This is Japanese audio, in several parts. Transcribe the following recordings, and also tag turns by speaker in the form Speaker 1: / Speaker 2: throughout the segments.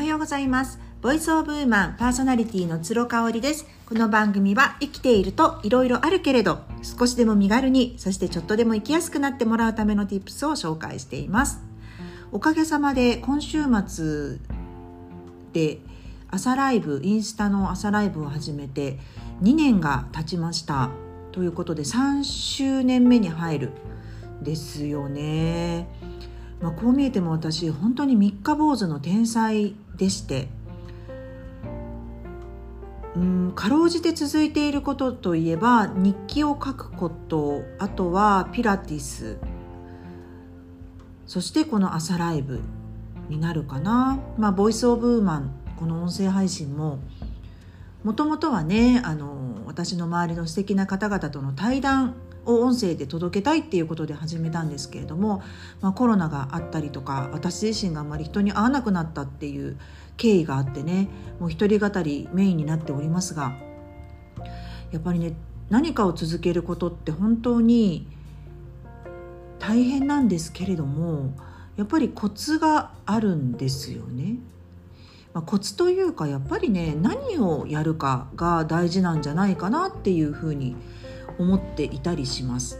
Speaker 1: はようございます。ボイスオブウーマンパーソナリティの鶴香織です。この番組は生きているといろいろあるけれど少しでも身軽にそしてちょっとでも生きやすくなってもらうための tips を紹介しています。おかげさまで今週末で朝ライブインスタの朝ライブを始めて2年が経ちました。ということで3周年目に入るですよね。まあ、こう見えても私本当に三日坊主の天才でして。うんかろうじて続いていることといえば日記を書くことあとはピラティス。そしてこの朝ライブになるかな、まあ、ボイス・オブ・ウーマンこの音声配信ももともとはねあの私の周りの素敵な方々との対談を音声で届けたいっていうことで始めたんですけれども、まあ、コロナがあったりとか私自身があまり人に会わなくなったっていう経緯があってねもう一人語りメインになっておりますがやっぱりね何かを続けることって本当に大変なんですけれどもやっぱりコツがあるんですよね。まあ、コツというかやっぱりね何をやるかが大事なんじゃないかなっていうふうに思思っていたりします。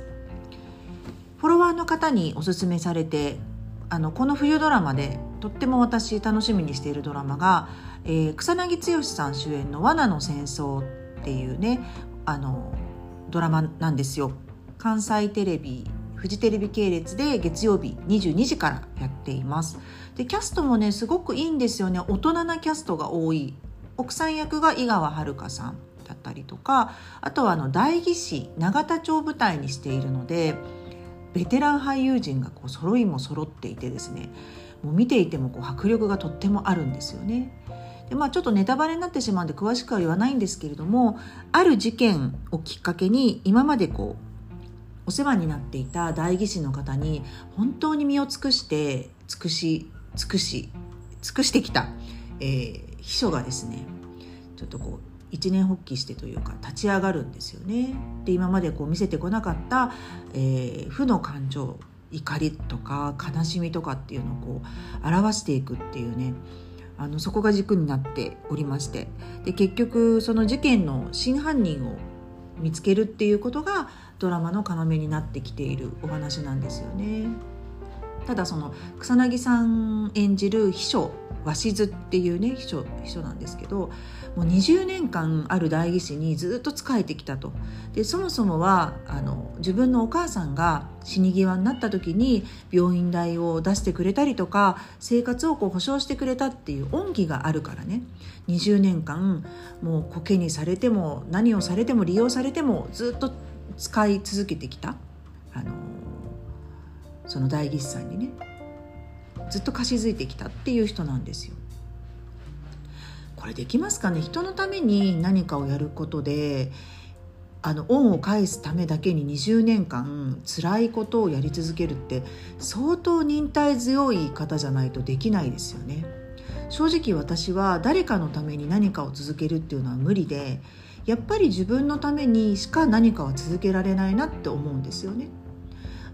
Speaker 1: フォロワーの方におすすめされてあのこの冬ドラマでとっても私楽しみにしているドラマが、えー、草薙剛さん主演の「罠の戦争」っていうねあのドラマなんですよ。関西テレビフジテレビ系列で月曜日22時からやっています。でキャストもねすごくいいんですよね。大人なキャストが多い。奥さん役が井川遥さん。だったりとかあとはあの代議士永田町を舞台にしているのでベテラン俳優陣がこう揃いも揃っていてですねもう見ていてもこう迫力がとってもあるんですよね。でまあ、ちょっとネタバレになってしまうんで詳しくは言わないんですけれどもある事件をきっかけに今までこうお世話になっていた代議士の方に本当に身を尽くして尽くし尽くし尽くしてきた、えー、秘書がですねちょっとこう一年発起してというか立ち上がるんですよね。で今までこう見せてこなかった、えー、負の感情怒りとか悲しみとかっていうのをこう表していくっていうねあのそこが軸になっておりましてで結局その事件の真犯人を見つけるっていうことがドラマの要になってきているお話なんですよね。ただその草薙さん演じる秘書鷲津っていうね秘書秘書なんですけどもう20年間ある代議士にずっと仕えてきたと。でそもそもはあの自分のお母さんが死に際になった時に病院代を出してくれたりとか生活をこう保障してくれたっていう恩義があるからね。20年間もうコケにされても何をされても利用されてもずっと使い続けてきたあのその代議士さんにね。ずっと貸し付いてきたっていう人なんですよ。これできますかね？人のために何かをやることであの恩を返すためだけに20年間辛いことをやり続けるって相当忍耐強い方じゃないとできないですよね。正直私は誰かのために何かを続けるっていうのは無理でやっぱり自分のためにしか何かは続けられないなって思うんですよね。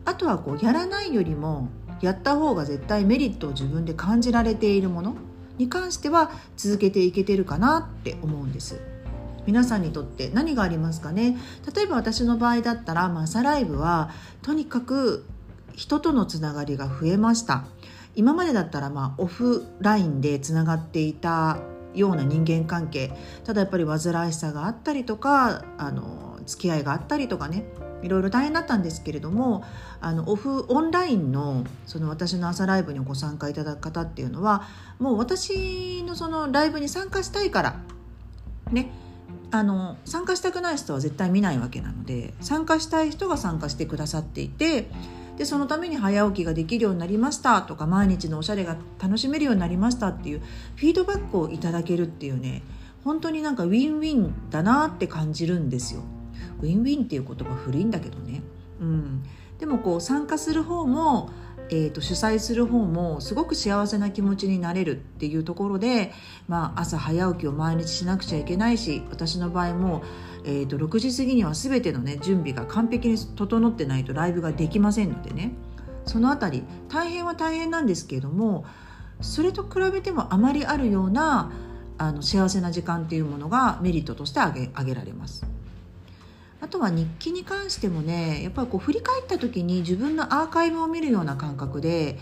Speaker 1: あとはこうやらないよりもやった方が絶対メリットを自分で感じられているものに関しては続けていけてるかなって思うんです。皆さんにとって何がありますかね？例えば私の場合だったら、まあ、朝ライブはとにかく人とのつながりが増えました。今までだったらまあオフラインでつながっていたような人間関係。ただやっぱり煩わしさがあったりとかあの付き合いがあったりとかね。いろいろ大変だったんですけれどもあのオフオンラインのその私の朝ライブにご参加いただく方っていうのはもう私のそのライブに参加したいからねあの参加したくない人は絶対見ないわけなので参加したい人が参加してくださっていてでそのために早起きができるようになりましたとか毎日のおしゃれが楽しめるようになりましたっていうフィードバックをいただけるっていうね本当になんかウィンウィンだなって感じるんですよ。ウィンウィンっていう言葉古いんだけどね、うん、でもこう参加する方も、えー、と主催する方もすごく幸せな気持ちになれるっていうところで、まあ、朝早起きを毎日しなくちゃいけないし私の場合も、えー、と6時過ぎには全ての、ね、準備が完璧に整ってないとライブができませんのでね。その辺り大変は大変なんですけれどもそれと比べてもあまりあるようなあの幸せな時間っていうものがメリットとして挙げ挙げられます。あとは日記に関してもねやっぱりこう振り返った時に自分のアーカイブを見るような感覚で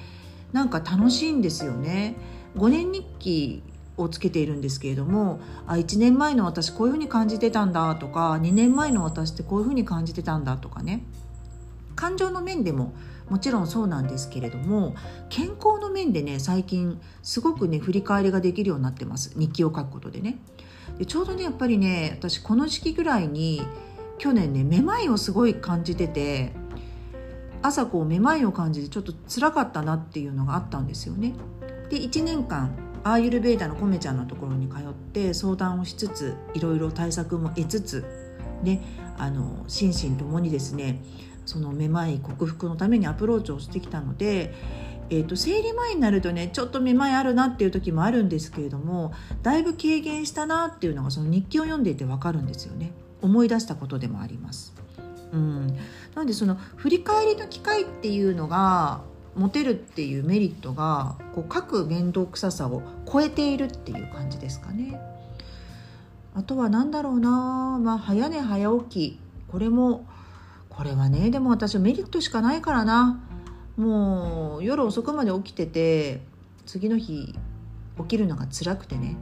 Speaker 1: なんか楽しいんですよね。5年日記をつけているんですけれどもあ1年前の私こういうふうに感じてたんだとか2年前の私ってこういうふうに感じてたんだとかね。感情の面でももちろんそうなんですけれども健康の面でね最近すごくね振り返りができるようになってます。日記を書くことでね。でちょうどねやっぱりね私この時期ぐらいに去年ねめまいをすごい感じてて朝こうめまいを感じてちょっと辛かったなっていうのがあったんですよね。で1年間アーユルベーダのコメちゃんのところに通って相談をしつついろいろ対策も得つつねあの心身ともにですねそのめまい克服のためにアプローチをしてきたので、えーと、生理前になるとねちょっとめまいあるなっていう時もあるんですけれどもだいぶ軽減したなっていうのがその日記を読んでいて分かるんですよね。思い出したことでもあります。うん、なのでその振り返りの機会っていうのが持てるっていうメリットがこう書く面倒くささを超えているっていう感じですかね。あとは何だろうな、まあ、早寝早起き。これもこれはねでも私はメリットしかないからな。もう夜遅くまで起きてて次の日起きるのが辛くてね。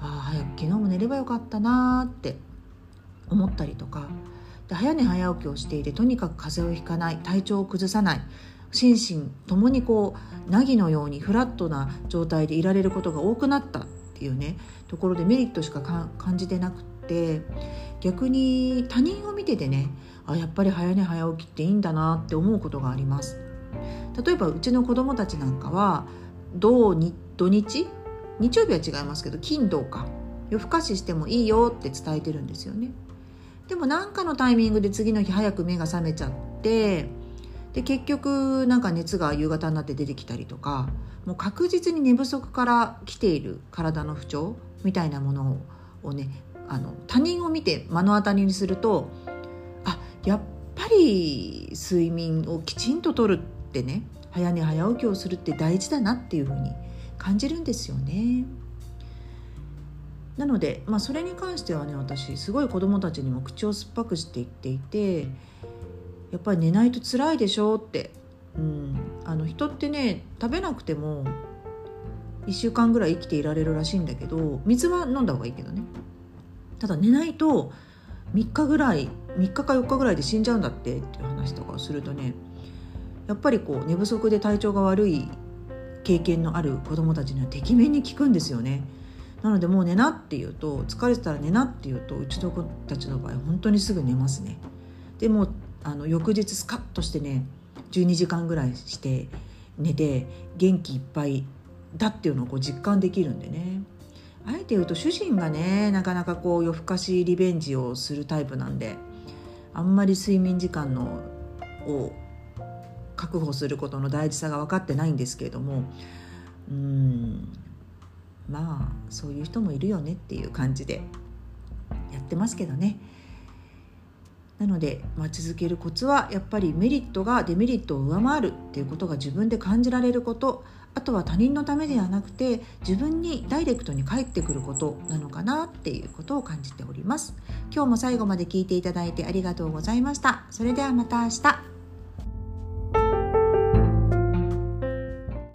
Speaker 1: ああ早く昨日も寝ればよかったなって思ったりとか。で早寝早起きをしていてとにかく風邪をひかない体調を崩さない心身ともにこう凪のようにフラットな状態でいられることが多くなったっていうねところでメリットしか感じてなくって逆に他人を見ててねあやっぱり早寝早起きっていいんだなって思うことがあります。例えばうちの子供たちなんかは土日土日日曜日は違いますけど金土か夜更かししてもいいよって伝えてるんですよね。でも何かのタイミングで次の日早く目が覚めちゃってで結局なんか熱が夕方になって出てきたりとかもう確実に寝不足から来ている体の不調みたいなものをねあの他人を見て目の当たりにするとあやっぱり睡眠をきちんととるってね早寝早起きをするって大事だなっていうふうに感じるんですよね。なので、まあ、それに関してはね私すごい子どもたちにも口を酸っぱくして言っていてやっぱり寝ないと辛いでしょうって、うん、あの人ってね食べなくても1週間ぐらい生きていられるらしいんだけど水は飲んだ方がいいけどねただ寝ないと3日ぐらい3日か4日ぐらいで死んじゃうんだってっていう話とかをするとねやっぱりこう寝不足で体調が悪い経験のある子どもたちにはてきめんに効くんですよね。なのでもう寝なって言うと疲れてたら寝なって言うとうちの子たちの場合本当にすぐ寝ますね。でもあの翌日スカッとしてね12時間ぐらいして寝て元気いっぱいだっていうのをこう実感できるんでねあえて言うと主人がねなかなかこう夜更かしリベンジをするタイプなんであんまり睡眠時間のを確保することの大事さが分かってないんですけれどもうんまあそういう人もいるよねっていう感じでやってますけどね。なので、まあ、続けるコツはやっぱりメリットがデメリットを上回るっていうことが自分で感じられること。あとは他人のためではなくて自分にダイレクトに返ってくることなのかなっていうことを感じております。今日も最後まで聞いていただいてありがとうございました。それではまた明日。